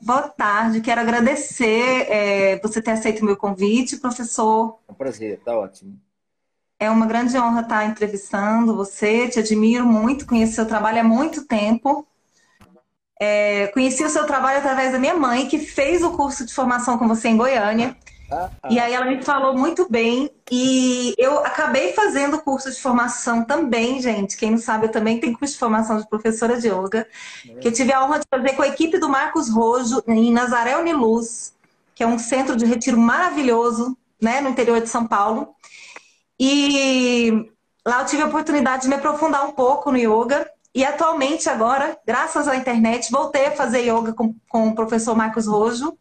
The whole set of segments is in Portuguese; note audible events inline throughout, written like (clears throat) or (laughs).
Boa tarde, quero agradecer é, você ter aceito o meu convite, professor. É um prazer, tá ótimo. É uma grande honra estar entrevistando você, te admiro muito, conheço seu trabalho há muito tempo. É, conheci o seu trabalho através da minha mãe, que fez o curso de formação com você em Goiânia. Ah, ah. E aí ela me falou muito bem. E eu acabei fazendo curso de formação também, gente. Quem não sabe, eu também tenho curso de formação de professora de yoga. É. Que eu tive a honra de fazer com a equipe do Marcos Rojo, em Nazaré Uniluz, que é um centro de retiro maravilhoso, né, no interior de São Paulo. E lá eu tive a oportunidade de me aprofundar um pouco no yoga. E atualmente, agora, graças à internet, voltei a fazer yoga com, com o professor Marcos Rojo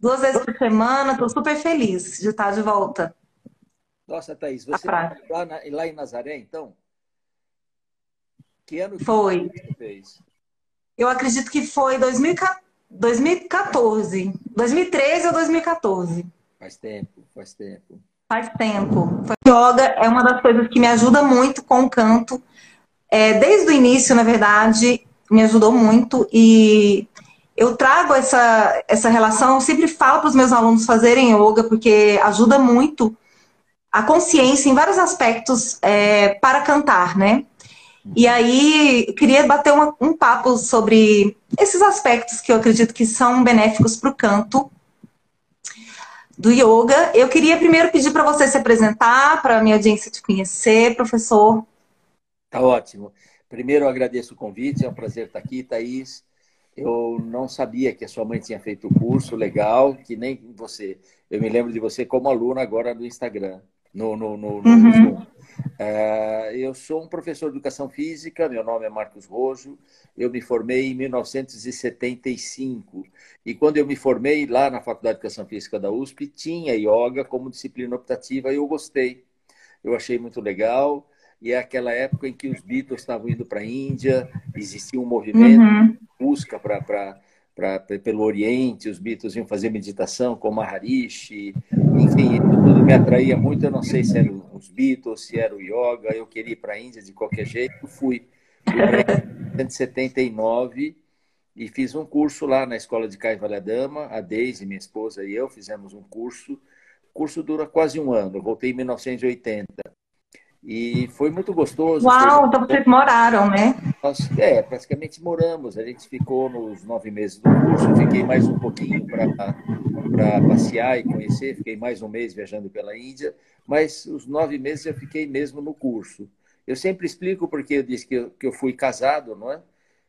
duas vezes por semana. Estou super feliz de estar de volta. Nossa, Thaís, você lá, na, lá em Nazaré, então? Que ano que foi? Você fez? Eu acredito que foi 2014. 2013 ou 2014. Faz tempo, faz tempo. Faz tempo. Yoga é uma das coisas que me ajuda muito com o canto. É, desde o início, na verdade, me ajudou muito. E eu trago essa, essa relação, sempre falo para os meus alunos fazerem yoga, porque ajuda muito a consciência em vários aspectos é, para cantar, né? E aí, queria bater uma, um papo sobre esses aspectos que eu acredito que são benéficos para o canto do yoga. Eu queria primeiro pedir para você se apresentar, para a minha audiência te conhecer, professor. Tá ótimo. Primeiro, eu agradeço o convite, é um prazer estar aqui, Thaís. Eu não sabia que a sua mãe tinha feito o curso, legal, que nem você. Eu me lembro de você como aluna agora no Instagram, no, no, no, no uhum. Zoom. Uh, eu sou um professor de educação física, meu nome é Marcos Rojo, eu me formei em 1975. E quando eu me formei lá na Faculdade de Educação Física da USP, tinha yoga como disciplina optativa e eu gostei. Eu achei muito legal e é aquela época em que os Beatles estavam indo para a Índia, existia um movimento uhum. busca para pelo Oriente, os Beatles iam fazer meditação com Maharishi, enfim, tudo me atraía muito. Eu não sei se eram os Beatles, se era o yoga, eu queria ir para a Índia de qualquer jeito, fui. Fui em 1979 e fiz um curso lá na escola de Kaivalyadama, a Deise, minha esposa e eu fizemos um curso. O curso dura quase um ano, eu voltei em 1980. E foi muito gostoso. Uau, então vocês moraram, né? Nós, é, praticamente moramos. A gente ficou nos nove meses do curso, fiquei mais um pouquinho para passear e conhecer, fiquei mais um mês viajando pela Índia, mas os nove meses eu fiquei mesmo no curso. Eu sempre explico porque eu disse que eu, que eu fui casado, não é?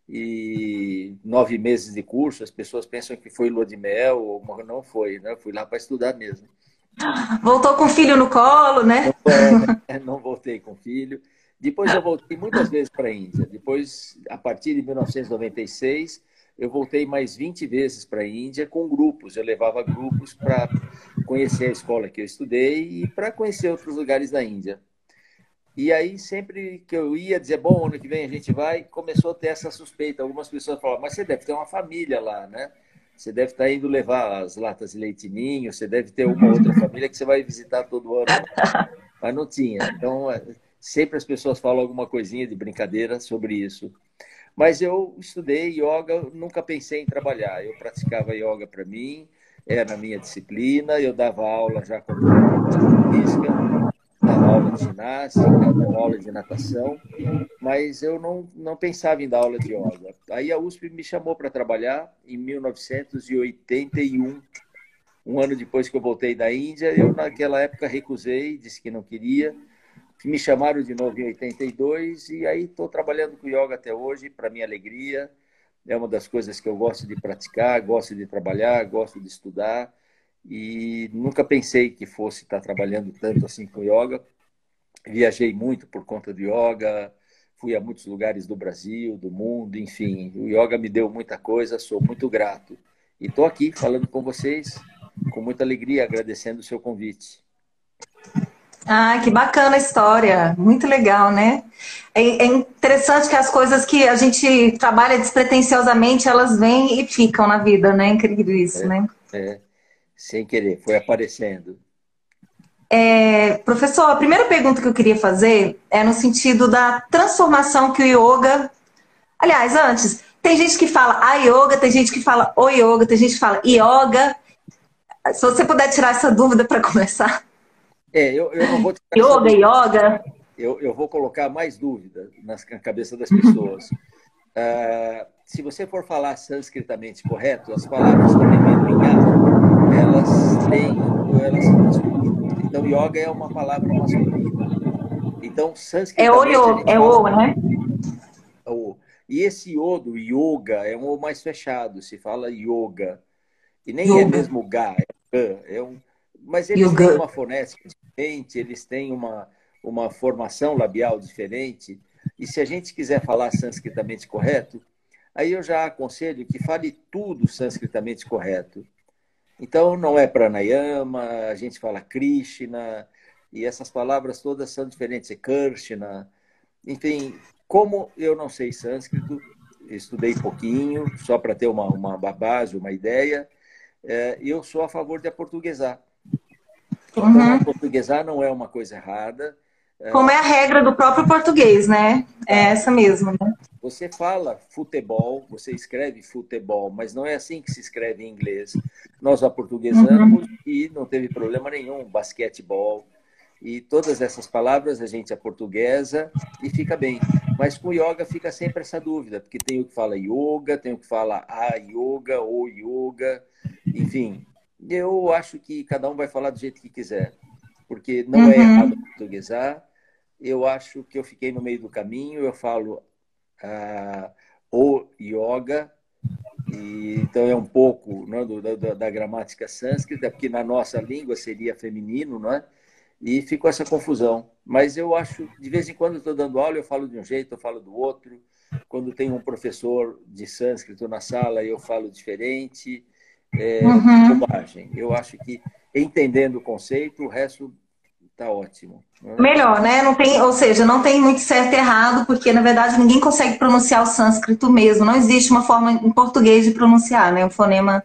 E nove meses de curso, as pessoas pensam que foi lua de mel, ou não foi, né? Eu fui lá para estudar mesmo. Voltou com filho no colo, né? Não, não voltei com filho. Depois eu voltei muitas vezes para a Índia. Depois, a partir de 1996, eu voltei mais 20 vezes para a Índia com grupos. Eu levava grupos para conhecer a escola que eu estudei e para conhecer outros lugares da Índia. E aí, sempre que eu ia dizer, bom, ano que vem a gente vai, começou a ter essa suspeita. Algumas pessoas falavam, mas você deve ter uma família lá, né? Você deve estar indo levar as latas de leite ninho, você deve ter uma outra família que você vai visitar todo ano. Mas não tinha. Então, é, sempre as pessoas falam alguma coisinha de brincadeira sobre isso. Mas eu estudei yoga, nunca pensei em trabalhar. Eu praticava yoga para mim, era a minha disciplina, eu dava aula já com aula de ginástica, aula de natação, mas eu não, não pensava em dar aula de yoga. Aí a USP me chamou para trabalhar em 1981, um ano depois que eu voltei da Índia. Eu, naquela época, recusei, disse que não queria. Me chamaram de novo em 82 e aí estou trabalhando com yoga até hoje, para minha alegria. É uma das coisas que eu gosto de praticar, gosto de trabalhar, gosto de estudar e nunca pensei que fosse estar trabalhando tanto assim com yoga. Viajei muito por conta do yoga, fui a muitos lugares do Brasil, do mundo, enfim. O yoga me deu muita coisa, sou muito grato. E estou aqui falando com vocês com muita alegria, agradecendo o seu convite. Ah, que bacana a história, muito legal, né? É, é, interessante que as coisas que a gente trabalha despretensiosamente, elas vêm e ficam na vida, né? Incrível isso, é, né? É sem querer, foi aparecendo. É, professor, a primeira pergunta que eu queria fazer é no sentido da transformação que o yoga. Aliás, antes, Tem gente que fala a yoga, tem gente que fala o yoga, tem gente que fala yoga. Se você puder tirar essa dúvida para (laughs) começar. É, eu, eu não vou Yoga, yoga. Eu, eu vou colocar mais dúvida na cabeça das pessoas. uh, (laughs) se você for falar sânscritamente correto, as palavras também em elas têm, elas. Então, yoga é uma palavra masculina. Então, sânscritamente... É o, yoga, é o, né? É o. E esse o do yoga é um o mais fechado, se fala yoga. E nem é yoga. é mesmo ga, é, é um... Mas eles yoga. têm uma fonética diferente, eles têm uma, uma formação labial diferente. E se a gente quiser falar sânscritamente correto, aí eu já aconselho que fale tudo sânscritamente correto. Então, não é pranayama, a gente fala Krishna, e essas palavras todas são diferentes, é Krishna. Enfim, como eu não sei sânscrito, estudei pouquinho, só para ter uma, uma base, uma ideia, é, eu sou a favor de aportuguesar. Uhum. Então, aportuguesar não é uma coisa errada, como é a regra do próprio português, né? É essa mesmo, né? Você fala futebol, você escreve futebol, mas não é assim que se escreve em inglês. Nós aportuguesamos uhum. e não teve problema nenhum. Basquetebol e todas essas palavras a gente é portuguesa e fica bem. Mas com yoga fica sempre essa dúvida, porque tem o que fala yoga, tem o que fala a yoga ou yoga, enfim. Eu acho que cada um vai falar do jeito que quiser, porque não é uhum. é errado portuguesar eu acho que eu fiquei no meio do caminho. Eu falo ah, o yoga, e, então é um pouco né, do, da, da, gramática sânscrita, porque na nossa língua seria feminino, não é? E ficou essa confusão. Mas eu acho, de vez em quando estou dando aula, eu falo de um jeito, eu falo do outro. Quando tem um professor de sânscrito na sala, eu falo diferente. É, uhum. bobagem. Eu acho que entendendo o conceito, o resto Tá ótimo. Melhor, né? Não tem, ou seja, não tem muito certo e errado, porque na verdade ninguém consegue pronunciar o sânscrito mesmo. Não existe uma forma em português de pronunciar, né? Um fonema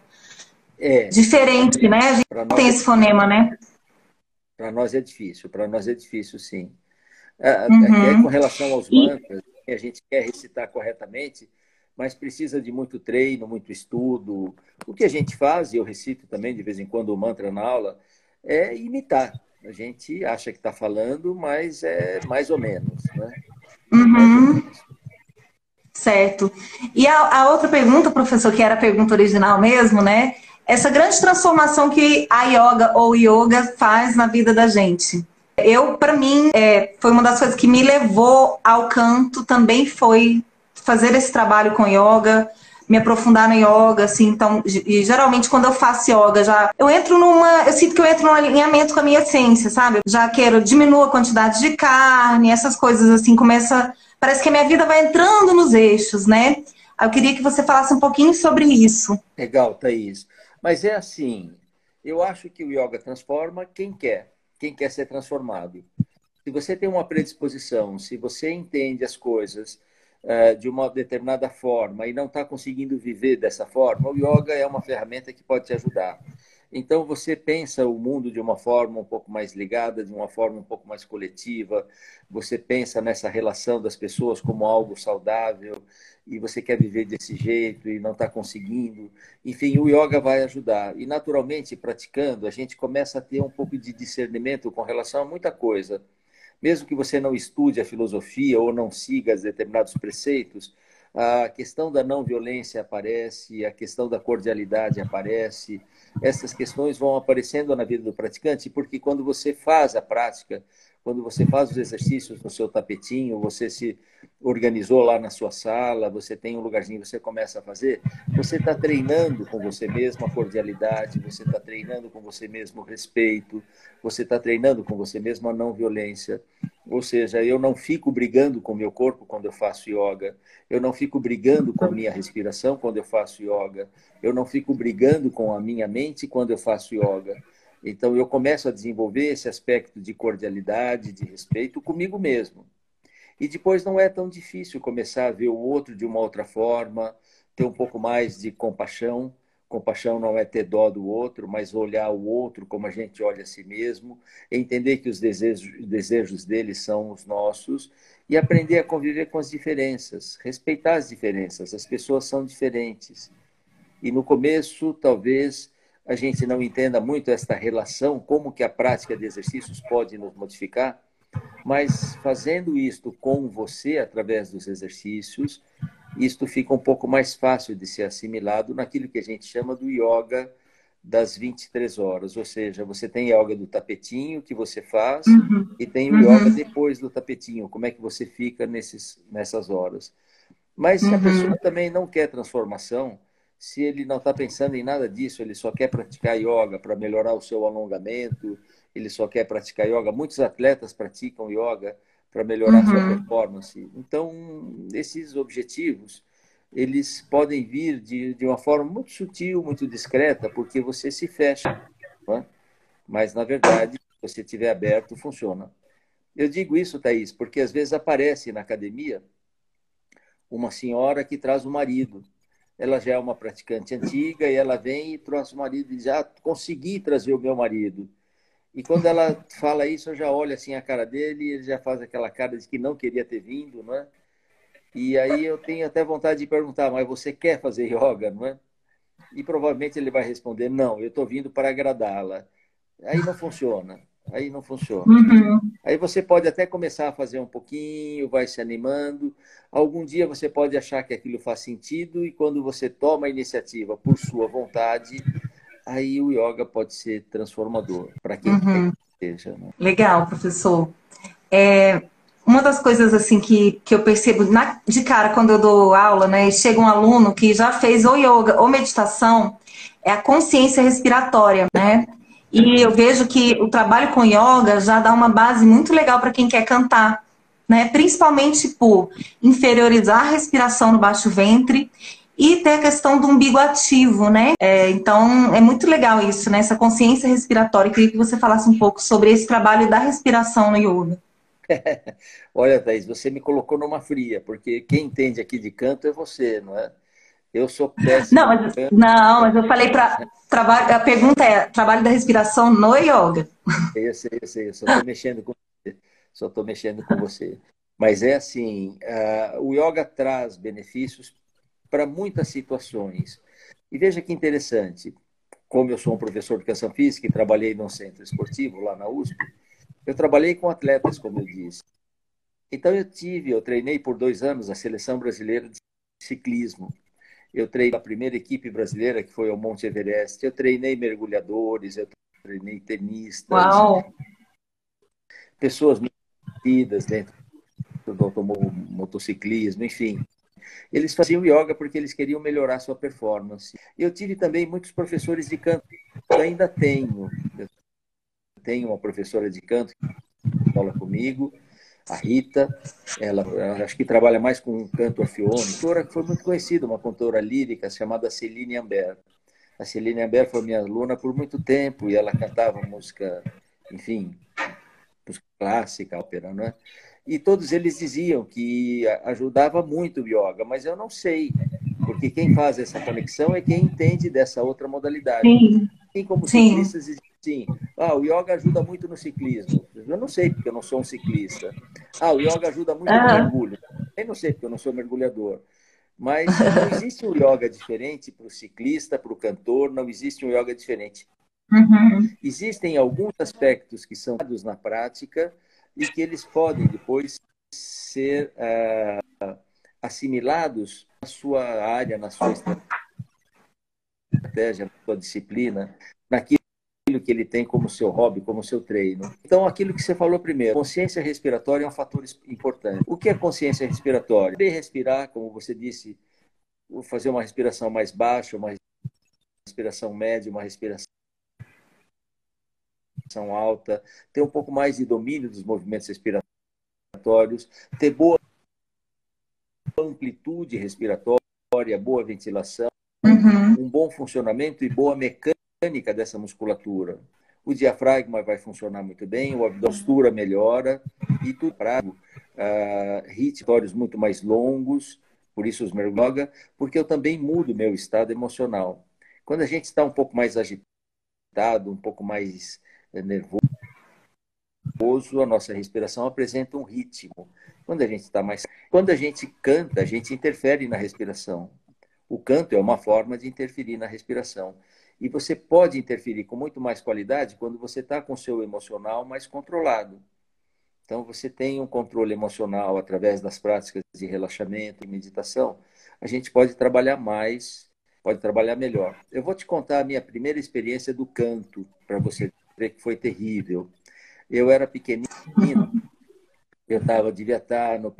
é, diferente, né? A gente não tem é esse fonema, né? Para nós é difícil, para nós é difícil, sim. É, uhum. com relação aos mantras, a gente quer recitar corretamente, mas precisa de muito treino, muito estudo. O que a gente faz, e eu recito também de vez em quando o mantra na aula, é imitar. A gente acha que está falando, mas é mais ou menos, né? Uhum. Certo. E a, a, outra pergunta, professor, que era a pergunta original mesmo, né? Essa grande transformação que a yoga ou yoga faz na vida da gente. Eu, para mim, é, foi uma das coisas que me levou ao canto também foi fazer esse trabalho com yoga, me aprofundar no yoga, assim, então, e geralmente quando eu faço yoga, já eu entro numa, eu sinto que eu entro num alinhamento com a minha essência, sabe? já quero diminuir a quantidade de carne, essas coisas assim, começa, parece que a minha vida vai entrando nos eixos, né? Eu queria que você falasse um pouquinho sobre isso. Legal, Thaís. Mas é assim, eu acho que o yoga transforma quem quer, quem quer ser transformado. Se você tem uma predisposição, se você entende as coisas, de uma determinada forma e não está conseguindo viver dessa forma, o yoga é uma ferramenta que pode te ajudar. Então você pensa o mundo de uma forma um pouco mais ligada, de uma forma um pouco mais coletiva. Você pensa nessa relação das pessoas como algo saudável e você quer viver desse jeito e não está conseguindo. Enfim, o yoga vai ajudar. E naturalmente, praticando, a gente começa a ter um pouco de discernimento com relação a muita coisa mesmo que você não estude a filosofia ou não siga determinados preceitos, a questão da não violência aparece, a questão da cordialidade aparece. Essas questões vão aparecendo na vida do praticante, porque quando você faz a prática, quando você faz os exercícios no seu tapetinho, você se organizou lá na sua sala, você tem um lugarzinho, você começa a fazer, você está treinando com você mesmo a cordialidade, você está treinando com você mesmo o respeito, você está treinando com você mesmo a não violência. Ou seja, eu não fico brigando com o meu corpo quando eu faço yoga, eu não fico brigando com a minha respiração quando eu faço yoga, eu não fico brigando com a minha mente quando eu faço yoga então, eu começo a desenvolver esse aspecto de cordialidade, de respeito comigo mesmo. E depois não é tão difícil começar a ver o outro de uma outra forma, ter um pouco mais de compaixão. Compaixão não é ter dó do outro, mas olhar o outro como a gente olha a si mesmo, entender que os desejos, desejos dele são os nossos e aprender a conviver com as diferenças, respeitar as diferenças. As pessoas são diferentes. E no começo, talvez a gente não entenda muito esta relação, como que a prática de exercícios pode nos modificar, mas fazendo isto com você através dos exercícios, isto fica um pouco mais fácil de ser assimilado naquilo que a gente chama do yoga das 23 horas, ou seja, você tem yoga do tapetinho que você faz uhum. e tem o uhum. yoga depois do tapetinho, como é que você fica nesses, nessas horas. Mas se a uhum. pessoa também não quer transformação, se ele não está pensando em nada disso, ele só quer praticar yoga para melhorar o seu alongamento, ele só quer praticar yoga. Muitos atletas praticam yoga para melhorar uhum. sua performance. Então, esses objetivos, eles podem vir de, de uma forma muito sutil, muito discreta, porque você se fecha. É? Mas, na verdade, se você estiver aberto, funciona. Eu digo isso, Thaís, porque às vezes aparece na academia uma senhora que traz o marido. Ela já é uma praticante antiga e ela vem e traz o marido e diz: ah, consegui trazer o meu marido. E quando ela fala isso, eu já olho assim a cara dele e ele já faz aquela cara de que não queria ter vindo, não é? E aí eu tenho até vontade de perguntar, mas você quer fazer yoga, não é? E provavelmente ele vai responder, não, eu estou vindo para agradá-la. Aí não funciona, aí não funciona. Uhum. Aí você pode até começar a fazer um pouquinho, vai se animando. Algum dia você pode achar que aquilo faz sentido e quando você toma a iniciativa por sua vontade, aí o yoga pode ser transformador para quem uhum. seja. Né? Legal, professor. É, uma das coisas assim que, que eu percebo na, de cara quando eu dou aula, né, chega um aluno que já fez ou yoga ou meditação, é a consciência respiratória, né? E eu vejo que o trabalho com yoga já dá uma base muito legal para quem quer cantar, né? Principalmente por inferiorizar a respiração no baixo ventre e ter a questão do umbigo ativo, né? É, então, é muito legal isso, né? Essa consciência respiratória. Eu queria que você falasse um pouco sobre esse trabalho da respiração no yoga. (laughs) Olha, Thaís, você me colocou numa fria, porque quem entende aqui de canto é você, não é? Eu sou péssimo. Não, mas, não, mas eu falei para. A pergunta é: trabalho da respiração no yoga? Eu sei, eu sei, eu só estou mexendo com você. Só estou mexendo com você. Mas é assim: uh, o yoga traz benefícios para muitas situações. E veja que interessante, como eu sou um professor de educação física e trabalhei num centro esportivo lá na USP, eu trabalhei com atletas, como eu disse. Então eu tive, eu treinei por dois anos a seleção brasileira de ciclismo. Eu treinei a primeira equipe brasileira, que foi ao Monte Everest. Eu treinei mergulhadores, eu treinei tenistas. Uau. Pessoas muito dentro do motociclismo, enfim. Eles faziam yoga porque eles queriam melhorar sua performance. Eu tive também muitos professores de canto, eu ainda tenho. Eu tenho uma professora de canto que fala comigo, a Rita, ela, ela, acho que trabalha mais com canto orfeônico, que foi muito conhecida, uma cantora lírica chamada Celine Amber. A Celine Amber foi minha aluna por muito tempo e ela cantava música, enfim, música clássica, ópera, não é? E todos eles diziam que ajudava muito o yoga, mas eu não sei, porque quem faz essa conexão é quem entende dessa outra modalidade. Sim. Como Sim. ciclistas assim, ah, o yoga ajuda muito no ciclismo. Eu não sei, porque eu não sou um ciclista. Ah, o yoga ajuda muito no mergulho. Eu não sei, porque eu não sou mergulhador. Mas não existe um yoga diferente para o ciclista, para o cantor, não existe um yoga diferente. Uhum. Existem alguns aspectos que são dados na prática, e que eles podem depois ser uh, assimilados na sua área, na sua estratégia, na sua disciplina, naquilo que ele tem como seu hobby, como seu treino. Então, aquilo que você falou primeiro, consciência respiratória é um fator importante. O que é consciência respiratória? Saber respirar, como você disse, fazer uma respiração mais baixa, uma respiração média, uma respiração respiração alta, ter um pouco mais de domínio dos movimentos respiratórios, ter boa amplitude respiratória, boa ventilação, uhum. um bom funcionamento e boa mecânica dessa musculatura. O diafragma vai funcionar muito bem, a postura melhora e tudo para uh, ritmos muito mais longos, por isso os mergulhos, porque eu também mudo meu estado emocional. Quando a gente está um pouco mais agitado, um pouco mais é nervoso, a nossa respiração apresenta um ritmo. Quando a gente está mais. Quando a gente canta, a gente interfere na respiração. O canto é uma forma de interferir na respiração. E você pode interferir com muito mais qualidade quando você está com o seu emocional mais controlado. Então, você tem um controle emocional através das práticas de relaxamento e meditação. A gente pode trabalhar mais, pode trabalhar melhor. Eu vou te contar a minha primeira experiência do canto, para você ver que foi terrível. Eu era pequenino, eu tava, devia estar no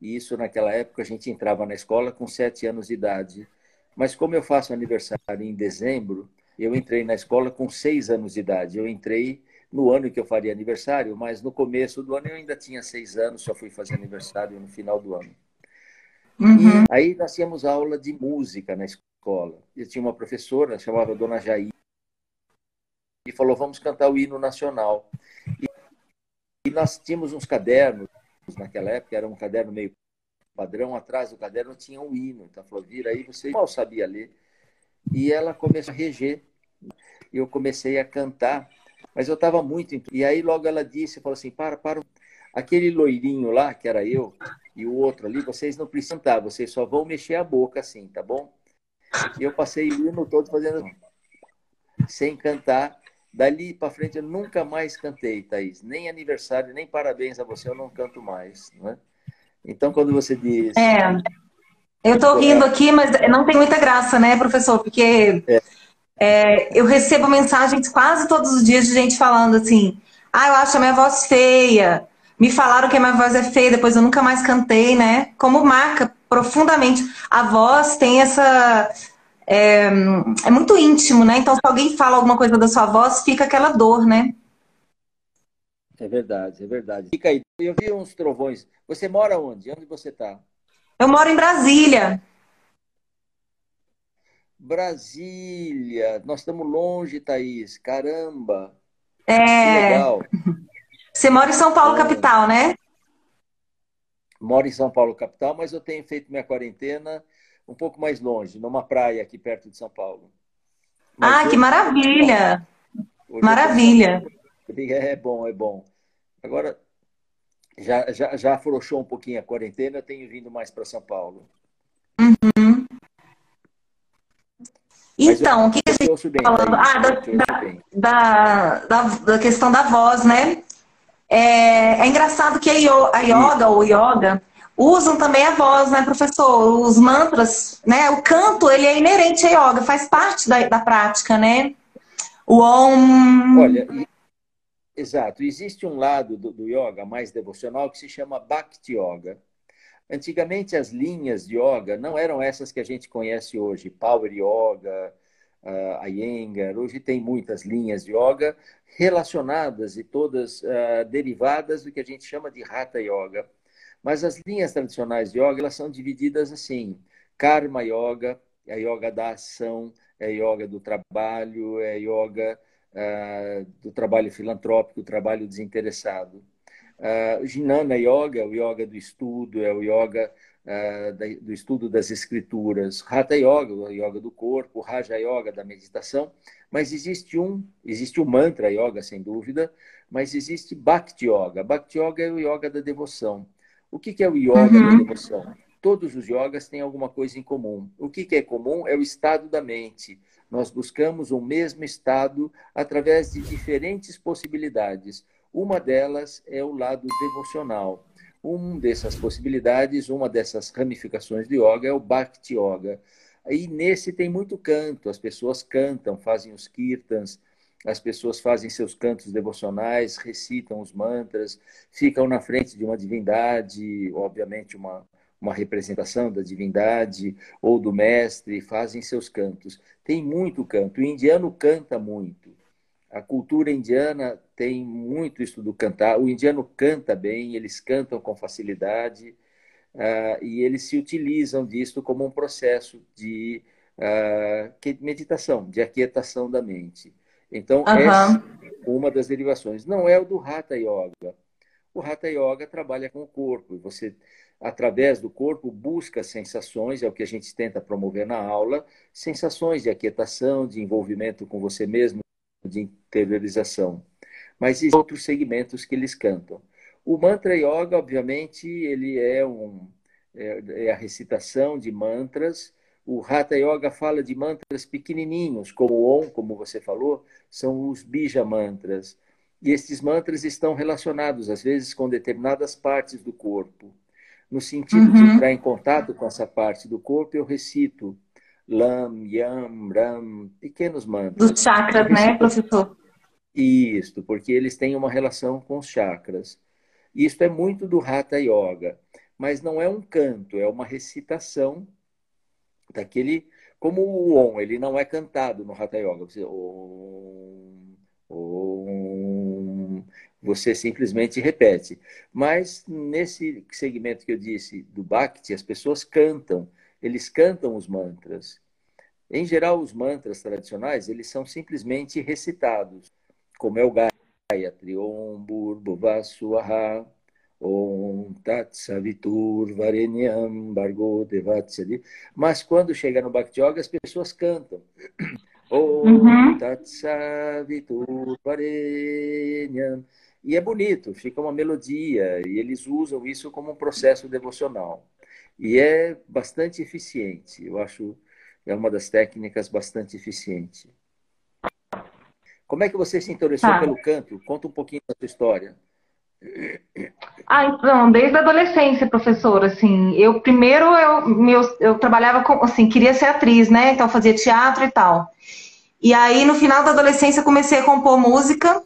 e isso naquela época a gente entrava na escola com sete anos de idade. Mas como eu faço aniversário em dezembro, eu entrei na escola com seis anos de idade. Eu entrei no ano que eu faria aniversário, mas no começo do ano eu ainda tinha seis anos, só fui fazer aniversário no final do ano. Uhum. E aí nós tínhamos aula de música na escola. Eu tinha uma professora, chamava Dona Jair, e falou: vamos cantar o hino nacional. E, e nós tínhamos uns cadernos naquela época, era um caderno meio padrão, atrás do caderno tinha um hino. Então falou: vira aí, você mal sabia ler. E ela começou a reger. E eu comecei a cantar, mas eu estava muito. E aí logo ela disse: falou assim, para, para. Aquele loirinho lá, que era eu, e o outro ali, vocês não precisam cantar, vocês só vão mexer a boca assim, tá bom? E eu passei o hino todo fazendo sem cantar. Dali para frente eu nunca mais cantei, Thaís. Nem aniversário, nem parabéns a você, eu não canto mais. Né? Então, quando você diz. É, eu estou rindo aqui, mas não tem muita graça, né, professor? Porque é. É, eu recebo mensagens quase todos os dias de gente falando assim: ah, eu acho a minha voz feia. Me falaram que a minha voz é feia, depois eu nunca mais cantei, né? Como marca profundamente. A voz tem essa é, é muito íntimo, né? Então, se alguém fala alguma coisa da sua voz, fica aquela dor, né? É verdade, é verdade. Fica aí. Eu vi uns trovões. Você mora onde? Onde você está? Eu moro em Brasília. Brasília. Nós estamos longe, Thaís. Caramba. É. Legal. Você mora em São Paulo, é. capital, né? Moro em São Paulo, capital, mas eu tenho feito minha quarentena um pouco mais longe, numa praia aqui perto de São Paulo. Mas ah, hoje... que maravilha! Maravilha! É bom, é bom. Agora, já, já, já afrouxou um pouquinho a quarentena, eu tenho vindo mais para São Paulo. Uhum. Então, o que a gente está falando? Ah, da, da, da, da, questão da voz, né? É, é engraçado que a yoga, ou yoga, usam também a voz, né, professor? Os mantras, né? O canto, ele é inerente à yoga, faz parte da, da prática, né? O Om... Olha, exato. Existe um lado do, do yoga mais devocional que se chama Bhakti Yoga. Antigamente, as linhas de yoga não eram essas que a gente conhece hoje, Power Yoga, uh, Iyengar. Hoje tem muitas linhas de yoga relacionadas e todas uh, derivadas do que a gente chama de Hatha Yoga. Mas as linhas tradicionais de yoga, elas são divididas assim: Karma Yoga, é a yoga da ação, é a yoga do trabalho, é a yoga uh, do trabalho filantrópico, trabalho desinteressado. Uh, Jnana Yoga, o yoga do estudo, é o yoga uh, da, do estudo das escrituras. Hatha Yoga, o yoga do corpo, Raja Yoga, da meditação. Mas existe um, existe o Mantra Yoga, sem dúvida, mas existe Bhakti Yoga. Bhakti Yoga é o yoga da devoção. O que, é o yoga uhum. da devoção? Todos os yogas têm alguma coisa em comum. O que, que é comum é o estado da mente. Nós buscamos o mesmo estado através de diferentes possibilidades. Uma delas é o lado devocional. Uma dessas possibilidades, uma dessas ramificações de yoga é o Bhakti Yoga. E nesse tem muito canto, as pessoas cantam, fazem os kirtans, as pessoas fazem seus cantos devocionais, recitam os mantras, ficam na frente de uma divindade, obviamente uma, uma representação da divindade ou do mestre, fazem seus cantos. Tem muito canto. O indiano canta muito. A cultura indiana tem muito isso do cantar. O indiano canta bem, eles cantam com facilidade uh, e eles se utilizam disso como um processo de uh, meditação, de aquietação da mente. Então, uhum. essa é uma das derivações. Não é o do Hatha Yoga. O Hatha Yoga trabalha com o corpo. E você, através do corpo, busca sensações, é o que a gente tenta promover na aula, sensações de aquietação, de envolvimento com você mesmo, de interiorização. Mas existem outros segmentos que eles cantam. O mantra yoga, obviamente, ele é, um, é, é a recitação de mantras. O Hatha Yoga fala de mantras pequenininhos, como o Om, como você falou, são os bija mantras. E estes mantras estão relacionados, às vezes, com determinadas partes do corpo. No sentido uhum. de entrar em contato com essa parte do corpo, eu recito Lam, Yam, Ram, pequenos mantras. Dos chakras, né, professor? Isso, porque eles têm uma relação com os chakras. Isto é muito do Hatha Yoga, mas não é um canto, é uma recitação daquele. Como o Om, ele não é cantado no Hatha Yoga. Você, om, om, você simplesmente repete. Mas nesse segmento que eu disse do Bhakti, as pessoas cantam, eles cantam os mantras. Em geral, os mantras tradicionais, eles são simplesmente recitados, como é o Gayatri, Om Bhurbhuvaswaha, Om Tat Savitur Varenyam Bargo Devatsali. Mas quando chega no Bhakti Yoga, as pessoas cantam. (clears throat) Om uhum. Tat Savitur Varenyam. E é bonito, fica uma melodia, e eles usam isso como um processo devocional. E é bastante eficiente, eu acho é uma das técnicas bastante eficiente. Como é que você se interessou tá. pelo canto? Conta um pouquinho da sua história. Ah, então, desde a adolescência, professora, assim, eu primeiro eu, meu, eu trabalhava com, assim, queria ser atriz, né? Então fazia teatro e tal. E aí no final da adolescência comecei a compor música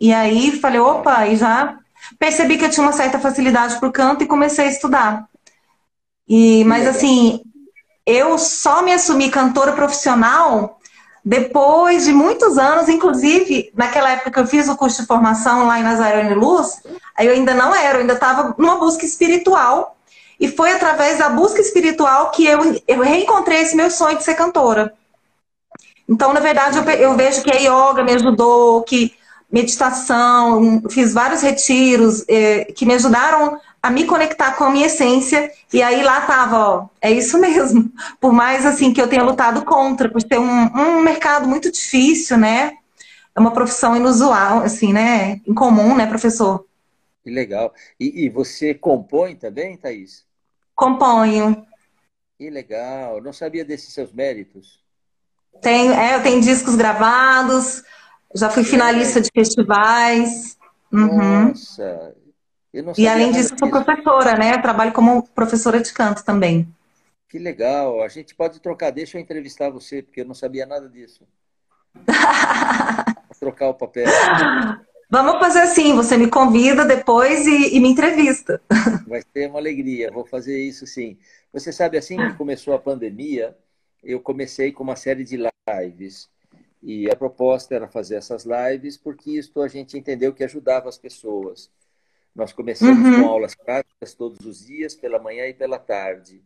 e aí falei, opa, e já percebi que eu tinha uma certa facilidade para o canto e comecei a estudar. E mas assim, eu só me assumi cantora profissional depois de muitos anos, inclusive, naquela época que eu fiz o curso de formação lá em Nazaré Luz, eu ainda não era, eu ainda estava numa busca espiritual. E foi através da busca espiritual que eu, eu reencontrei esse meu sonho de ser cantora. Então, na verdade, eu, eu vejo que a yoga me ajudou, que meditação, fiz vários retiros eh, que me ajudaram a me conectar com a minha essência. E aí lá tava, ó, é isso (laughs) mesmo. Por mais assim que eu tenha lutado contra, por ter um, um mercado muito difícil, né? É uma profissão inusual, assim, né? Incomum, né, professor? Que legal. E, e você compõe também, Thaís? Componho. Que legal. Não sabia desses seus méritos. Tenho, é, eu tenho discos gravados, já fui finalista de festivais. Uhum. Nossa, e além disso, sou professora, né? Eu trabalho como professora de canto também. Que legal. A gente pode trocar. Deixa eu entrevistar você, porque eu não sabia nada disso. (laughs) trocar o papel. Vamos fazer assim, você me convida depois e, e, me entrevista. (laughs) Vai ser uma alegria, vou fazer isso sim. Você sabe, assim que começou a pandemia, eu comecei com uma série de lives. E a proposta era fazer essas lives porque isso a gente entendeu que ajudava as pessoas. Nós começamos uhum. com aulas práticas todos os dias, pela manhã e pela tarde.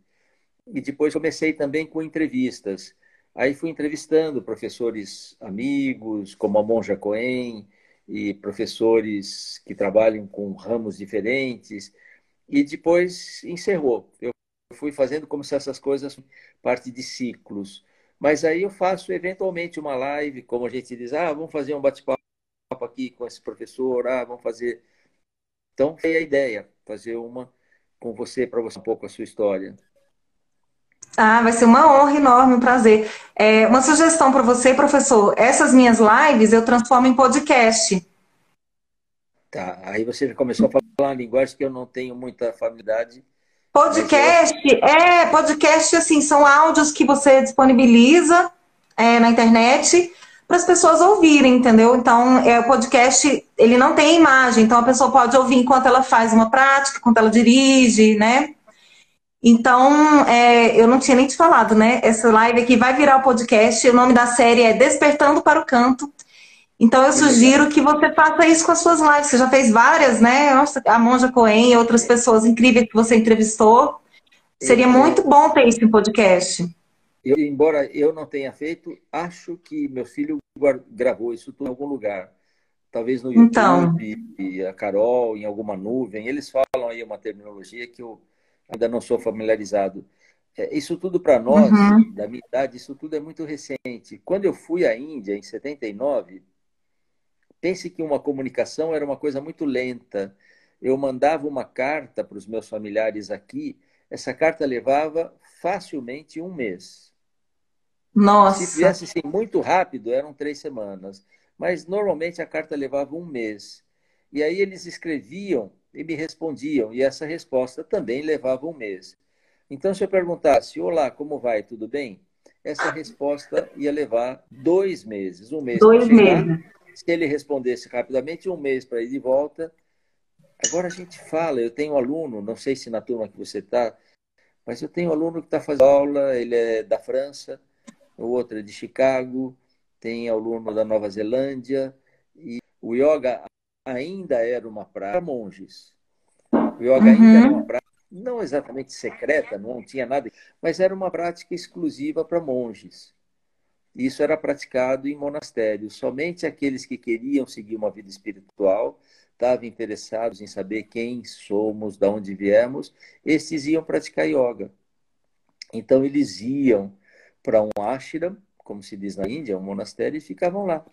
E depois comecei também com entrevistas. Aí fui entrevistando professores amigos, como a Monja Cohen, e professores que trabalham com ramos diferentes. E depois encerrou. Eu fui fazendo como se essas coisas parte de ciclos. Mas aí eu faço eventualmente uma live, como a gente diz, ah, vamos fazer um bate-papo aqui com esse professor, ah, vamos fazer então, foi a ideia, fazer uma com você, para você um pouco a sua história. Ah, vai ser uma honra enorme, um prazer. É, uma sugestão para você, professor. Essas minhas lives eu transformo em podcast. Tá, aí você começou a falar uma linguagem que eu não tenho muita familiaridade. Podcast, eu... é, podcast, assim, são áudios que você disponibiliza é, na internet para as pessoas ouvirem, entendeu? Então, é, o podcast, ele não tem imagem, então a pessoa pode ouvir enquanto ela faz uma prática, enquanto ela dirige, né? Então, é, eu não tinha nem te falado, né? Essa live aqui vai virar o podcast, o nome da série é Despertando para o Canto. Então, eu sugiro que você faça isso com as suas lives. Você já fez várias, né? Nossa, a Monja Coen e outras pessoas incríveis que você entrevistou. Seria muito bom ter isso em podcast. Eu, embora eu não tenha feito, acho que meu filho gravou isso tudo em algum lugar. Talvez no. YouTube, então... a Carol, em alguma nuvem. Eles falam aí uma terminologia que eu ainda não sou familiarizado. É, isso tudo para nós, uhum. da minha idade, isso tudo é muito recente. Quando eu fui à Índia, em 79, pense que uma comunicação era uma coisa muito lenta. Eu mandava uma carta para os meus familiares aqui, essa carta levava facilmente um mês. Nossa! Se viesse assim, muito rápido, eram três semanas. Mas normalmente a carta levava um mês. E aí eles escreviam e me respondiam, e essa resposta também levava um mês. Então, se eu perguntasse, olá, como vai, tudo bem? Essa resposta ia levar dois meses, um mês Dois meses. Se ele respondesse rapidamente, um mês para ir de volta. Agora a gente fala, eu tenho um aluno, não sei se na turma que você está, mas eu tenho um aluno que está fazendo aula, ele é da França, o outro é de Chicago, tem aluno da Nova Zelândia, e o yoga ainda era uma prática para monges. O yoga uhum. ainda era uma prática, não exatamente secreta, não tinha nada, mas era uma prática exclusiva para monges. Isso era praticado em monastérios. Somente aqueles que queriam seguir uma vida espiritual, estavam interessados em saber quem somos, de onde viemos, esses iam praticar yoga. Então eles iam para um ashram, como se diz na Índia, um monastério, e ficavam lá.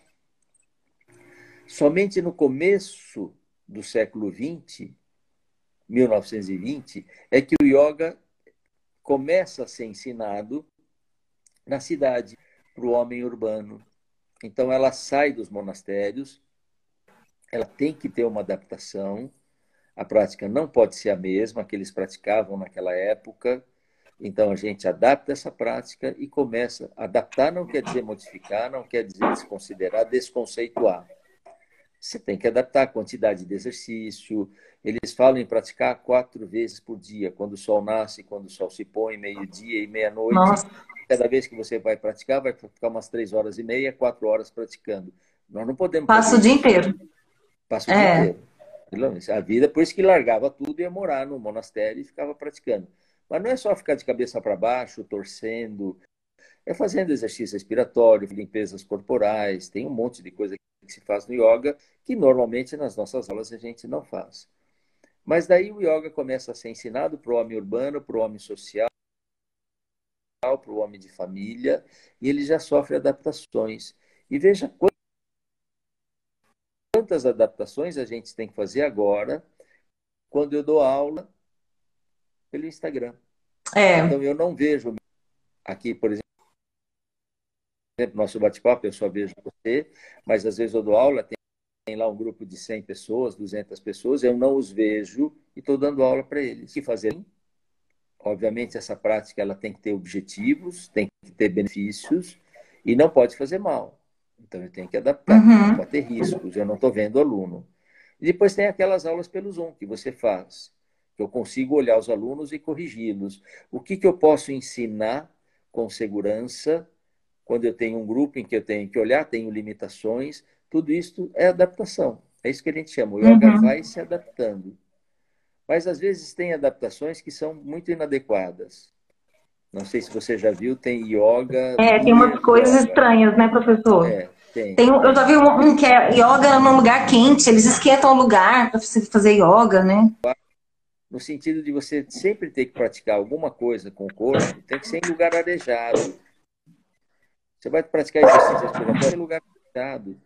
Somente no começo do século XX, 1920, é que o yoga começa a ser ensinado na cidade para o homem urbano. Então ela sai dos monastérios, ela tem que ter uma adaptação. A prática não pode ser a mesma que eles praticavam naquela época. Então a gente adapta essa prática e começa. Adaptar não quer dizer modificar, não quer dizer desconsiderar, desconceituar. Você tem que adaptar a quantidade de exercício. Eles falam em praticar quatro vezes por dia, quando o sol nasce, quando o sol se põe, meio-dia e meia-noite. Cada vez que você vai praticar, vai ficar umas três horas e meia, quatro horas praticando. Nós não podemos. Passa o dia inteiro. Passa o é. dia inteiro. A vida, por isso que largava tudo e ia morar no monastério e ficava praticando. Mas não é só ficar de cabeça para baixo, torcendo, é fazendo exercício respiratório, limpezas corporais, tem um monte de coisa que se faz no yoga que normalmente nas nossas aulas a gente não faz. Mas daí o yoga começa a ser ensinado para o homem urbano, para o homem social, para o homem de família, e ele já sofre adaptações. E veja quantas adaptações a gente tem que fazer agora, quando eu dou aula pelo Instagram. É. Então eu não vejo aqui, por exemplo, nosso bate-papo, eu só vejo você, mas às vezes eu dou aula, tem, tem lá um grupo de 100 pessoas, 200 pessoas, eu não os vejo e estou dando aula para eles. O que fazer? Obviamente, essa prática ela tem que ter objetivos, tem que ter benefícios e não pode fazer mal. Então, eu tenho que adaptar, uhum. não ter riscos, eu não estou vendo o aluno. E depois tem aquelas aulas pelo Zoom que você faz, que eu consigo olhar os alunos e corrigi-los. O que, que eu posso ensinar com segurança quando eu tenho um grupo em que eu tenho que olhar, tenho limitações, tudo isso é adaptação. É isso que a gente chama. O yoga uhum. vai se adaptando. Mas às vezes tem adaptações que são muito inadequadas. Não sei se você já viu, tem yoga. É, tem umas coisas yoga. estranhas, né, professor? É, tem. tem eu já vi um, um, que é yoga num lugar quente, eles esquentam o lugar para você fazer yoga, né? No sentido de você sempre ter que praticar alguma coisa com o corpo, tem que ser em lugar arejado você vai praticar exercício respiratório em lugar fechado.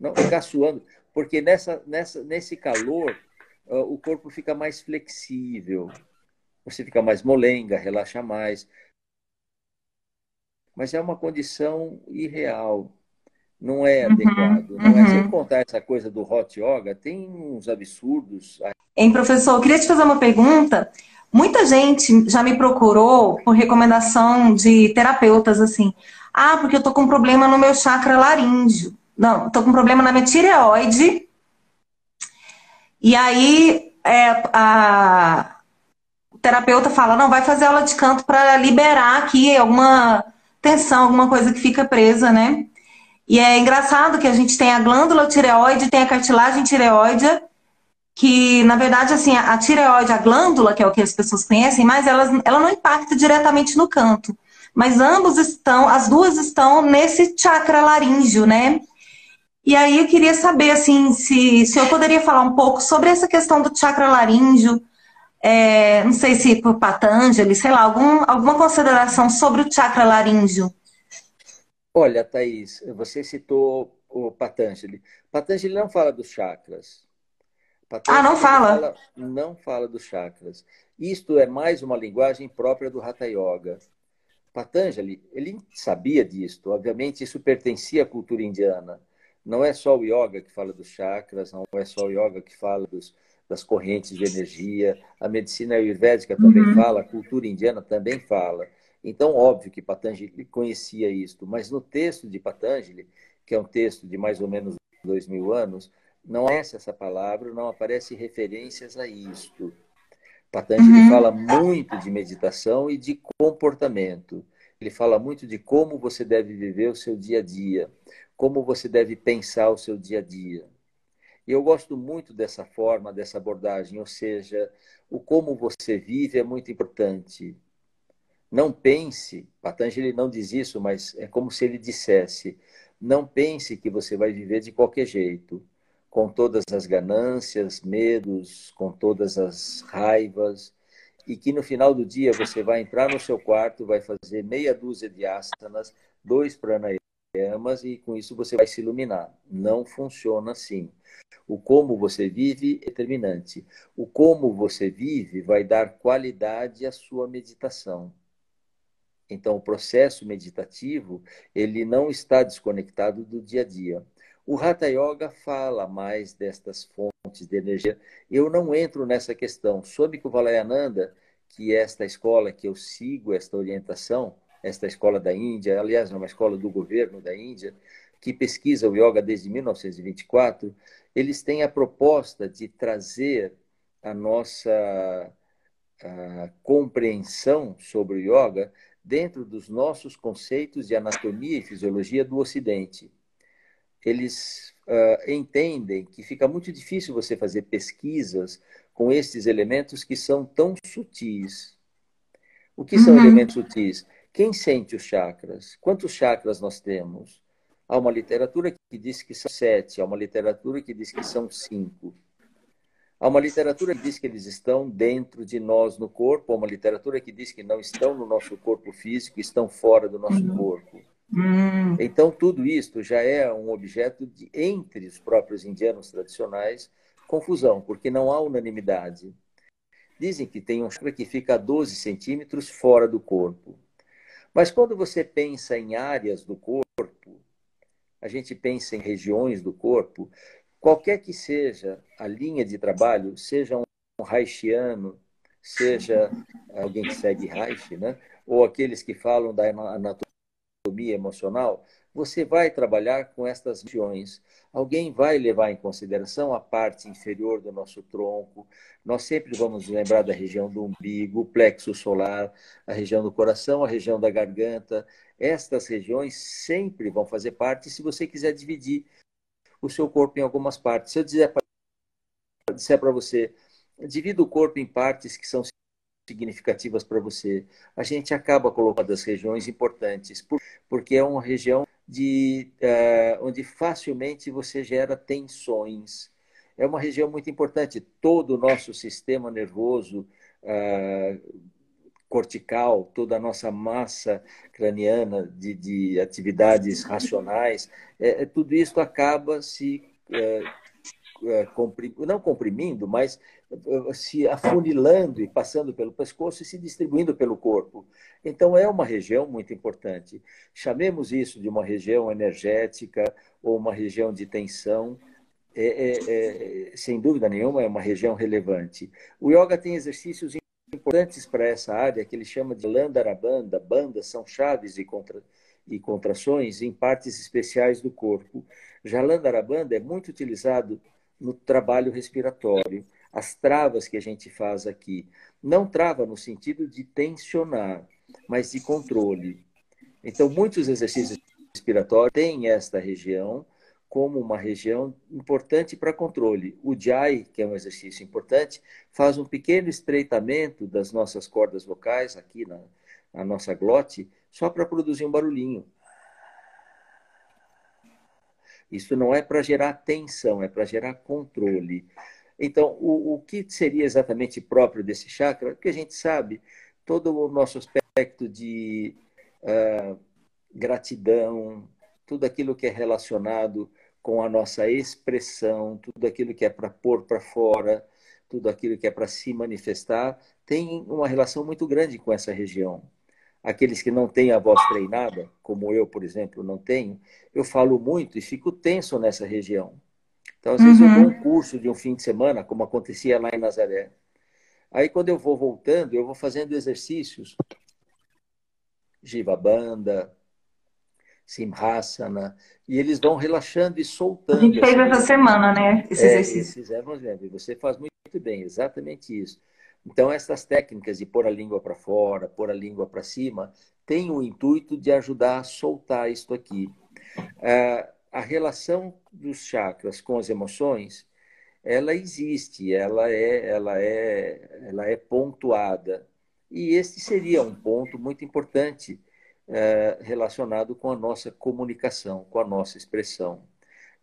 Não ficar suando. Porque nessa, nessa, nesse calor, uh, o corpo fica mais flexível. Você fica mais molenga, relaxa mais. Mas é uma condição irreal. Não é uhum, adequado. Não é? uhum. é sem contar essa coisa do hot yoga, tem uns absurdos. Hein, professor, eu queria te fazer uma pergunta. Muita gente já me procurou por recomendação de terapeutas assim. Ah, porque eu tô com problema no meu chakra laríngeo. Não, tô com problema na minha tireoide. E aí é, a terapeuta fala, não, vai fazer aula de canto para liberar aqui alguma tensão, alguma coisa que fica presa, né? E é engraçado que a gente tem a glândula tireoide, tem a cartilagem tireoide, que na verdade assim, a tireoide, a glândula, que é o que as pessoas conhecem, mas ela, ela não impacta diretamente no canto mas ambos estão, as duas estão nesse chakra laríngeo, né? E aí eu queria saber, assim, se, se eu poderia falar um pouco sobre essa questão do chakra laríngeo, é, não sei se por Patanjali, sei lá, algum, alguma consideração sobre o chakra laríngeo. Olha, Thaís, você citou o Patanjali. Patanjali não fala dos chakras. Patanjali ah, não fala. fala. Não fala dos chakras. Isto é mais uma linguagem própria do Hatha Yoga. Patanjali, ele sabia disto. Obviamente, isso pertencia à cultura indiana. Não é só o yoga que fala dos chakras, não é só o yoga que fala dos, das correntes de energia. A medicina ayurvédica também uhum. fala, a cultura indiana também fala. Então, óbvio que Patanjali conhecia isto, mas no texto de Patanjali, que é um texto de mais ou menos dois mil anos, não aparece essa palavra, não aparece referências a isto. Patanjali uhum. fala muito de meditação e de comportamento. Ele fala muito de como você deve viver o seu dia a dia, como você deve pensar o seu dia a dia. E eu gosto muito dessa forma, dessa abordagem, ou seja, o como você vive é muito importante. Não pense, Patanjali não diz isso, mas é como se ele dissesse: não pense que você vai viver de qualquer jeito, com todas as ganâncias, medos, com todas as raivas, e que no final do dia você vai entrar no seu quarto, vai fazer meia dúzia de asanas, dois pranayamas, e com isso você vai se iluminar. Não funciona assim. O como você vive é determinante. O como você vive vai dar qualidade à sua meditação. Então, o processo meditativo, ele não está desconectado do dia a dia. O Hatha Yoga fala mais destas fontes de energia. Eu não entro nessa questão. Soube que o Valayananda, que é esta escola que eu sigo, esta orientação, esta escola da Índia, aliás, é uma escola do governo da Índia, que pesquisa o yoga desde 1924, eles têm a proposta de trazer a nossa a compreensão sobre o yoga dentro dos nossos conceitos de anatomia e fisiologia do Ocidente. Eles uh, entendem que fica muito difícil você fazer pesquisas com esses elementos que são tão sutis. O que são uhum. elementos sutis? Quem sente os chakras? Quantos chakras nós temos? Há uma literatura que diz que são sete, há uma literatura que diz que são cinco. Há uma literatura que diz que eles estão dentro de nós no corpo, há uma literatura que diz que não estão no nosso corpo físico, estão fora do nosso uhum. corpo. Uhum. Então, tudo isto já é um objeto de, entre os próprios indianos tradicionais, confusão, porque não há unanimidade. Dizem que tem um chakra que fica a 12 centímetros fora do corpo. Mas quando você pensa em áreas do corpo, a gente pensa em regiões do corpo, qualquer que seja a linha de trabalho, seja um Reichiano, seja alguém que segue Reich, né? ou aqueles que falam da anatomia emocional, você vai trabalhar com estas regiões. Alguém vai levar em consideração a parte inferior do nosso tronco. Nós sempre vamos lembrar da região do umbigo, o plexo solar, a região do coração, a região da garganta. Estas regiões sempre vão fazer parte, se você quiser dividir o seu corpo em algumas partes. Se eu disser para você, divida o corpo em partes que são significativas para você, a gente acaba colocando as regiões importantes, porque é uma região de, uh, onde facilmente você gera tensões. É uma região muito importante. Todo o nosso sistema nervoso uh, cortical, toda a nossa massa craniana de, de atividades racionais, é, é, tudo isso acaba se é, é, comprim, não comprimindo, mas é, se afunilando e passando pelo pescoço e se distribuindo pelo corpo. Então é uma região muito importante. Chamemos isso de uma região energética ou uma região de tensão. É, é, é, sem dúvida nenhuma, é uma região relevante. O yoga tem exercícios importantes para essa área, que ele chama de landarabanda, bandas são chaves e, contra, e contrações em partes especiais do corpo. Já landarabanda é muito utilizado no trabalho respiratório. As travas que a gente faz aqui, não trava no sentido de tensionar, mas de controle. Então, muitos exercícios respiratórios têm esta região como uma região importante para controle. O Jai, que é um exercício importante, faz um pequeno estreitamento das nossas cordas vocais, aqui na, na nossa glote, só para produzir um barulhinho. Isso não é para gerar tensão, é para gerar controle. Então, o, o que seria exatamente próprio desse chakra? Porque a gente sabe todo o nosso aspecto de uh, gratidão, tudo aquilo que é relacionado com a nossa expressão, tudo aquilo que é para pôr para fora, tudo aquilo que é para se manifestar, tem uma relação muito grande com essa região. Aqueles que não têm a voz treinada, como eu, por exemplo, não tenho, eu falo muito e fico tenso nessa região. Então, às vezes, eu dou um uhum. curso de um fim de semana, como acontecia lá em Nazaré. Aí, quando eu vou voltando, eu vou fazendo exercícios. Jiva Banda, Simhasana, e eles vão relaxando e soltando. A gente fez essa semana, né? Esse é, exercício. Fizemos você faz muito bem, exatamente isso. Então, essas técnicas de pôr a língua para fora, pôr a língua para cima, têm o intuito de ajudar a soltar isto aqui. É, a relação dos chakras com as emoções, ela existe, ela é, ela é, ela é pontuada. E este seria um ponto muito importante é, relacionado com a nossa comunicação, com a nossa expressão.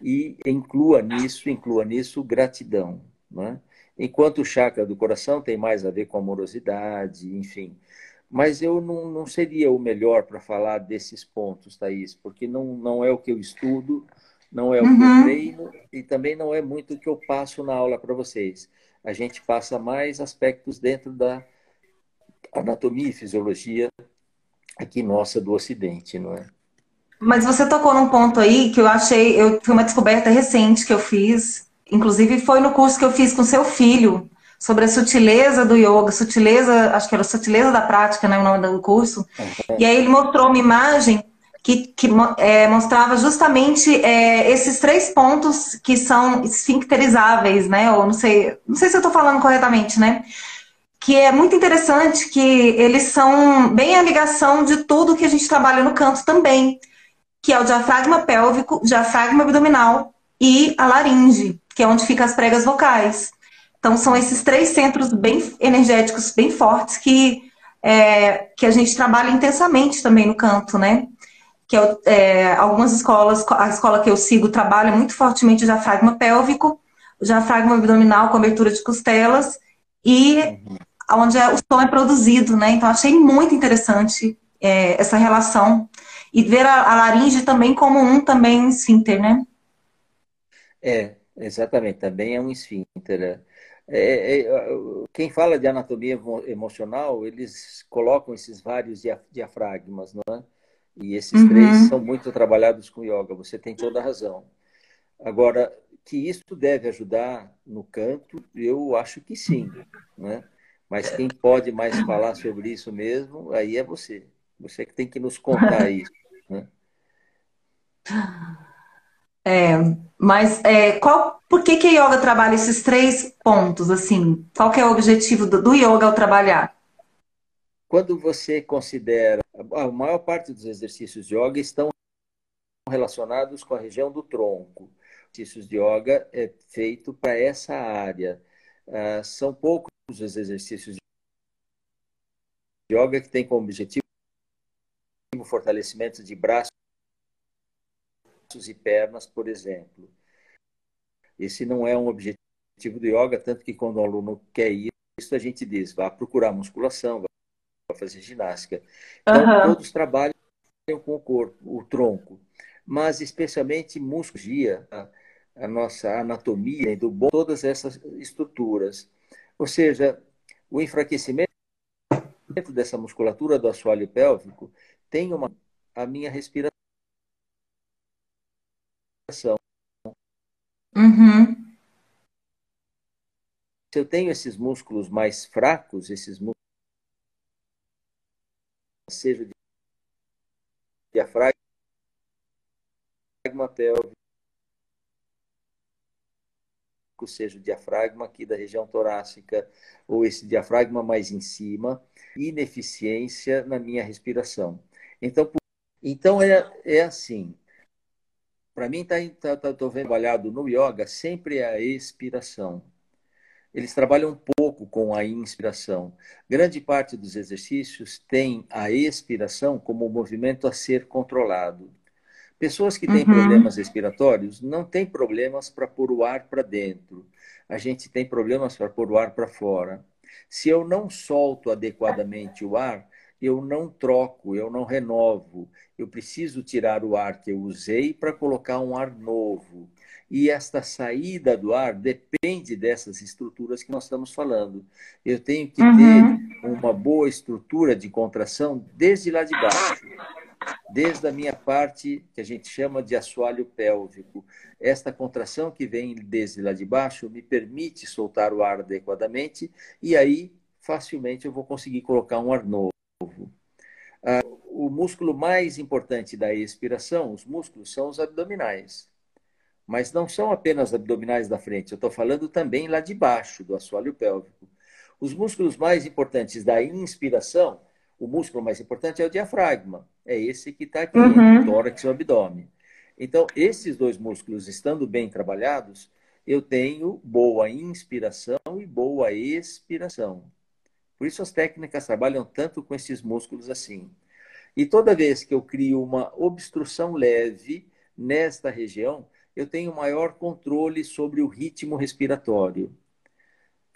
E inclua nisso, inclua nisso gratidão. Né? Enquanto o chakra do coração tem mais a ver com amorosidade, enfim. Mas eu não, não seria o melhor para falar desses pontos, Thaís, porque não, não é o que eu estudo, não é o uhum. que eu uhum. treino e também não é muito o que eu passo na aula para vocês. A gente passa mais aspectos dentro da anatomia e fisiologia aqui nossa do Ocidente, não é? Mas você tocou num ponto aí que eu achei, eu foi uma descoberta recente que eu fiz, inclusive foi no curso que eu fiz com seu filho, sobre a sutileza do yoga, sutileza, acho que era sutileza da prática, né, o nome do curso. Uhum. E aí ele mostrou uma imagem que, que é, mostrava justamente é, esses três pontos que são esfincterizáveis, né? Ou não sei, não sei se eu estou falando corretamente, né? Que é muito interessante que eles são bem a ligação de tudo que a gente trabalha no canto também, que é o diafragma pélvico, diafragma abdominal e a laringe, que é onde ficam as pregas vocais. Então, são esses três centros bem energéticos, bem fortes, que, é, que a gente trabalha intensamente também no canto, né? Que é, é, algumas escolas, a escola que eu sigo trabalha muito fortemente o diafragma pélvico, o diafragma abdominal com abertura de costelas e uhum. onde é, o som é produzido, né? Então, achei muito interessante é, essa relação. E ver a, a, laringe também como um também esfíncter, né? É, exatamente, também é um esfíncter. É. É, é, quem fala de anatomia emocional, eles colocam esses vários diafragmas, não é? E esses uhum. três são muito trabalhados com yoga, você tem toda a razão. Agora, que isso deve ajudar no canto, eu acho que sim, né? Mas quem pode mais falar sobre isso mesmo, aí é você. Você que tem que nos contar (laughs) isso, né? É, mas é, qual, por que, que a yoga trabalha esses três pontos? Assim, qual que é o objetivo do, do yoga ao trabalhar? Quando você considera a maior parte dos exercícios de yoga estão relacionados com a região do tronco. Exercícios de yoga é feito para essa área. Ah, são poucos os exercícios de yoga que têm como objetivo o fortalecimento de braços e pernas, por exemplo. Esse não é um objetivo do yoga, tanto que quando o aluno quer isso, a gente diz, vá procurar musculação, vá fazer ginástica. Então, uhum. todos trabalham com o corpo, o tronco, mas especialmente musculagia, a, a nossa anatomia do bom, todas essas estruturas. Ou seja, o enfraquecimento dessa musculatura do assoalho pélvico tem uma a minha respiração Uhum. Se eu tenho esses músculos mais fracos, esses músculos, seja de diafragma pélvico, seja o diafragma aqui da região torácica, ou esse diafragma mais em cima, ineficiência na minha respiração. Então, então é, é assim, para mim, tá, tá, tá, tô vendo trabalhado no yoga sempre é a expiração. Eles trabalham um pouco com a inspiração. Grande parte dos exercícios tem a expiração como um movimento a ser controlado. Pessoas que têm uhum. problemas respiratórios não têm problemas para pôr o ar para dentro. A gente tem problemas para pôr o ar para fora. Se eu não solto adequadamente o ar, eu não troco, eu não renovo. Eu preciso tirar o ar que eu usei para colocar um ar novo. E esta saída do ar depende dessas estruturas que nós estamos falando. Eu tenho que uhum. ter uma boa estrutura de contração desde lá de baixo, desde a minha parte que a gente chama de assoalho pélvico. Esta contração que vem desde lá de baixo me permite soltar o ar adequadamente e aí facilmente eu vou conseguir colocar um ar novo. Ah, o músculo mais importante da expiração, os músculos, são os abdominais mas não são apenas abdominais da frente, eu estou falando também lá de baixo, do assoalho pélvico. Os músculos mais importantes da inspiração, o músculo mais importante é o diafragma, é esse que está aqui, uhum. o tórax e o abdômen. Então, esses dois músculos estando bem trabalhados, eu tenho boa inspiração e boa expiração. Por isso as técnicas trabalham tanto com esses músculos assim. E toda vez que eu crio uma obstrução leve nesta região, eu tenho maior controle sobre o ritmo respiratório.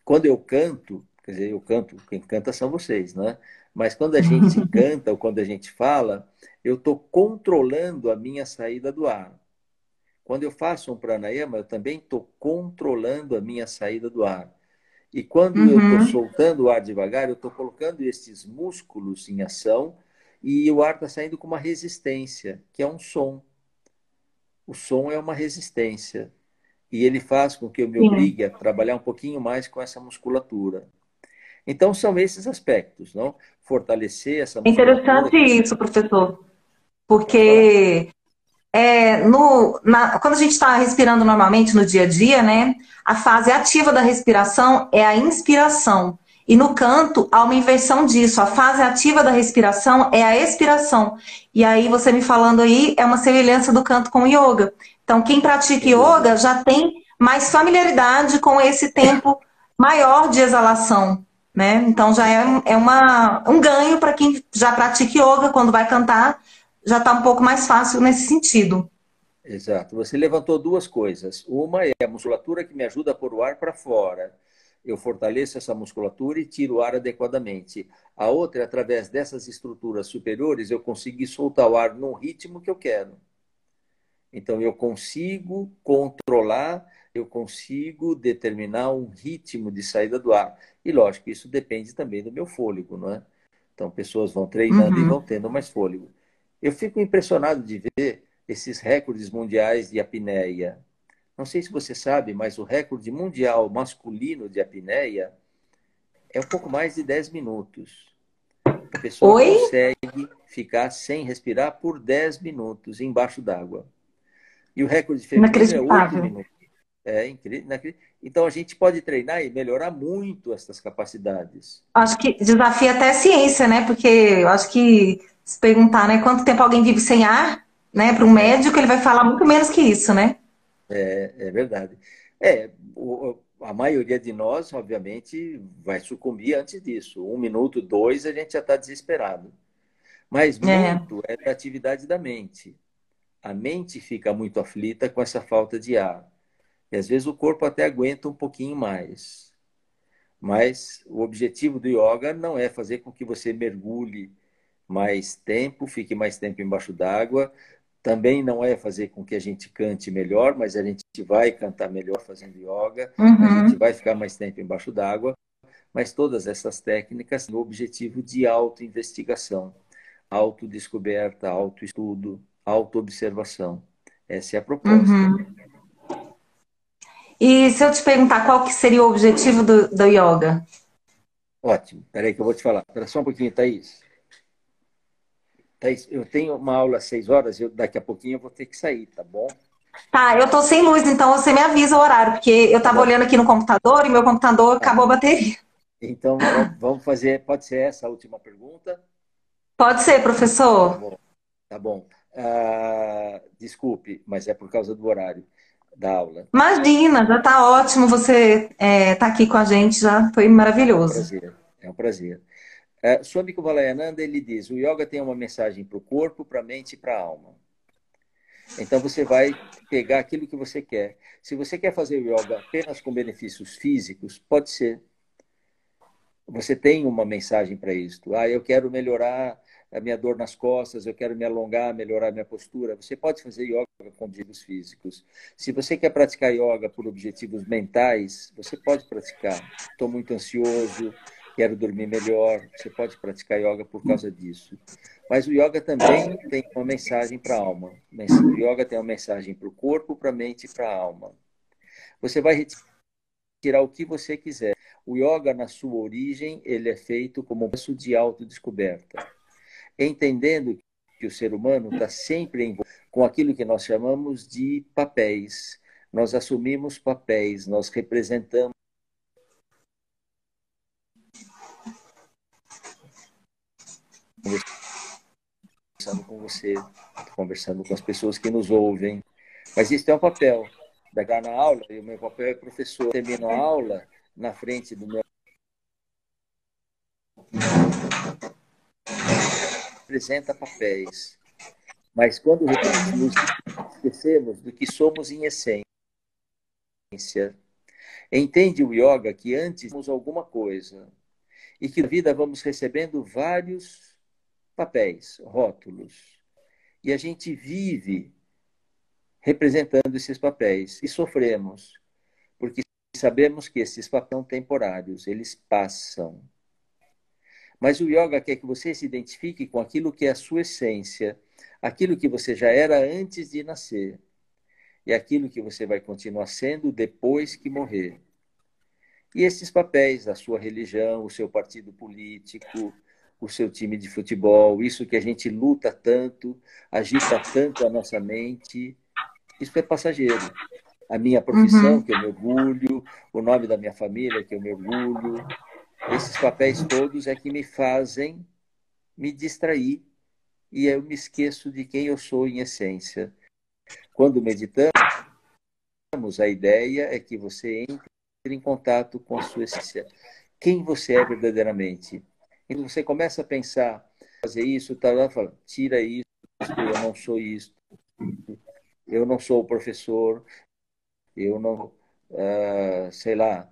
Quando eu canto, quer dizer, eu canto, quem canta são vocês, né? Mas quando a gente (laughs) canta ou quando a gente fala, eu estou controlando a minha saída do ar. Quando eu faço um pranayama, eu também estou controlando a minha saída do ar. E quando uhum. eu estou soltando o ar devagar, eu estou colocando esses músculos em ação e o ar está saindo com uma resistência, que é um som o som é uma resistência. E ele faz com que eu me obrigue a trabalhar um pouquinho mais com essa musculatura. Então, são esses aspectos, não? Fortalecer essa é musculatura. Interessante isso, professor. Porque é, no, na, quando a gente está respirando normalmente no dia a dia, né? A fase ativa da respiração é a inspiração. E no canto, há uma inversão disso. A fase ativa da respiração é a expiração. E aí, você me falando aí, é uma semelhança do canto com o yoga. Então, quem pratica yoga já tem mais familiaridade com esse tempo maior de exalação. Né? Então, já é, é uma, um ganho para quem já pratica yoga, quando vai cantar, já está um pouco mais fácil nesse sentido. Exato. Você levantou duas coisas. Uma é a musculatura que me ajuda a pôr o ar para fora eu fortaleço essa musculatura e tiro o ar adequadamente. A outra é através dessas estruturas superiores eu conseguir soltar o ar no ritmo que eu quero. Então eu consigo controlar, eu consigo determinar um ritmo de saída do ar. E lógico, isso depende também do meu fôlego, não é? Então pessoas vão treinando uhum. e vão tendo mais fôlego. Eu fico impressionado de ver esses recordes mundiais de apneia. Não sei se você sabe, mas o recorde mundial masculino de apneia é um pouco mais de 10 minutos. A pessoa Oi? consegue ficar sem respirar por 10 minutos embaixo d'água. E o recorde feminino é 8 minutos. É incrível. Então a gente pode treinar e melhorar muito essas capacidades. Acho que desafia até a ciência, né? Porque eu acho que se perguntar, né, quanto tempo alguém vive sem ar, né, para um médico, ele vai falar muito menos que isso, né? É, é verdade. É, o, a maioria de nós, obviamente, vai sucumbir antes disso. Um minuto, dois, a gente já está desesperado. Mas é. muito é. é a atividade da mente. A mente fica muito aflita com essa falta de ar. E às vezes o corpo até aguenta um pouquinho mais. Mas o objetivo do yoga não é fazer com que você mergulhe mais tempo, fique mais tempo embaixo d'água, também não é fazer com que a gente cante melhor, mas a gente vai cantar melhor fazendo yoga, uhum. a gente vai ficar mais tempo embaixo d'água, mas todas essas técnicas têm o objetivo de autoinvestigação, autodescoberta, autoestudo, autoobservação. Essa é a proposta. Uhum. E se eu te perguntar qual que seria o objetivo do, do yoga? Ótimo. Peraí que eu vou te falar. Espera só um pouquinho, Thaís. Thaís, eu tenho uma aula às seis horas, eu, daqui a pouquinho eu vou ter que sair, tá bom? Tá, eu tô sem luz, então você me avisa o horário, porque eu tava tá olhando aqui no computador e meu computador tá. acabou a bateria. Então, vamos fazer, pode ser essa a última pergunta? Pode ser, professor. Tá bom. Tá bom. Ah, desculpe, mas é por causa do horário da aula. Imagina, já tá ótimo você é, tá aqui com a gente, já foi maravilhoso. É um prazer. É um prazer. É, Swami Kumalayananda, ele diz, o yoga tem uma mensagem para o corpo, para a mente e para a alma. Então você vai pegar aquilo que você quer. Se você quer fazer o yoga apenas com benefícios físicos, pode ser. você tem uma mensagem para isso. Ah, eu quero melhorar a minha dor nas costas, eu quero me alongar, melhorar minha postura. Você pode fazer yoga com objetivos físicos. Se você quer praticar yoga por objetivos mentais, você pode praticar. Estou muito ansioso, quero dormir melhor. Você pode praticar yoga por causa disso. Mas o yoga também tem uma mensagem para a alma. O yoga tem uma mensagem para o corpo, para a mente e para a alma. Você vai retirar o que você quiser. O yoga, na sua origem, ele é feito como um processo de autodescoberta entendendo que o ser humano está sempre envolvido com aquilo que nós chamamos de papéis. Nós assumimos papéis, nós representamos. Conversando com você, conversando com as pessoas que nos ouvem. Mas isso é um papel. Da na aula, e o meu papel é professor. Termino a aula na frente do meu representa papéis. Mas quando esquecemos do que somos em essência, entende o yoga que antes somos alguma coisa e que na vida vamos recebendo vários papéis, rótulos. E a gente vive representando esses papéis e sofremos, porque sabemos que esses papéis são temporários, eles passam. Mas o yoga quer que você se identifique com aquilo que é a sua essência, aquilo que você já era antes de nascer e aquilo que você vai continuar sendo depois que morrer. E esses papéis da sua religião, o seu partido político, o seu time de futebol, isso que a gente luta tanto, agita tanto a nossa mente, isso é passageiro. A minha profissão, uhum. que eu me orgulho, o nome da minha família, que eu me orgulho, esses papéis todos é que me fazem me distrair e eu me esqueço de quem eu sou em essência. Quando meditamos, a ideia é que você entre em contato com a sua essência. Quem você é verdadeiramente. E você começa a pensar, fazer isso, tá lá, fala, tira isso, eu não sou isso, eu não sou o professor, eu não, uh, sei lá,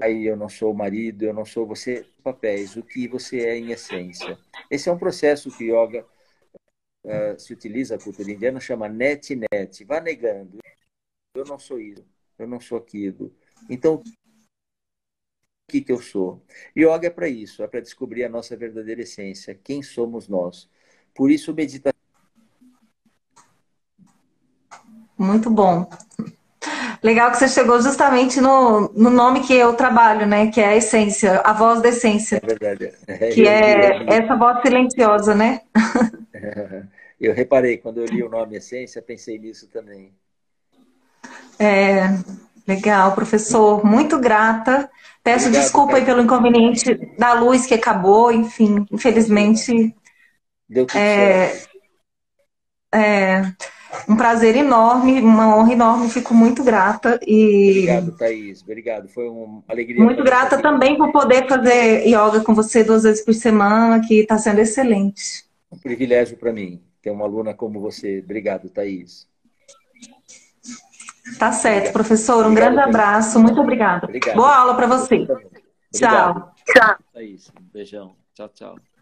aí eu não sou o marido, eu não sou você, papéis, o que você é em essência. Esse é um processo que yoga uh, se utiliza, a cultura indiana chama net-net, vá negando. Eu não sou isso, eu não sou aquilo. Então, que, que eu sou? Yoga é para isso, é para descobrir a nossa verdadeira essência, quem somos nós. Por isso, meditação. Muito bom. Legal que você chegou justamente no, no nome que eu trabalho, né? Que é a essência, a voz da essência. É verdade. É, que é essa voz silenciosa, né? (laughs) Eu reparei, quando eu li o nome Essência, pensei nisso também. É, legal, professor. Muito grata. Peço Obrigado, desculpa cara. aí pelo inconveniente da luz que acabou, enfim, infelizmente. Deu tudo é, certo. É, um prazer enorme, uma honra enorme, fico muito grata. E... Obrigado, Thaís. Obrigado. Foi uma alegria. Muito grata também por poder fazer yoga com você duas vezes por semana, que está sendo excelente. Um privilégio para mim ter uma aluna como você. Obrigado, Thaís. Tá certo, obrigado. professor. Um obrigado, grande abraço. Muito obrigada. Obrigado. Boa aula para você. Tchau. Tchau. Thaís, um beijão. Tchau, tchau.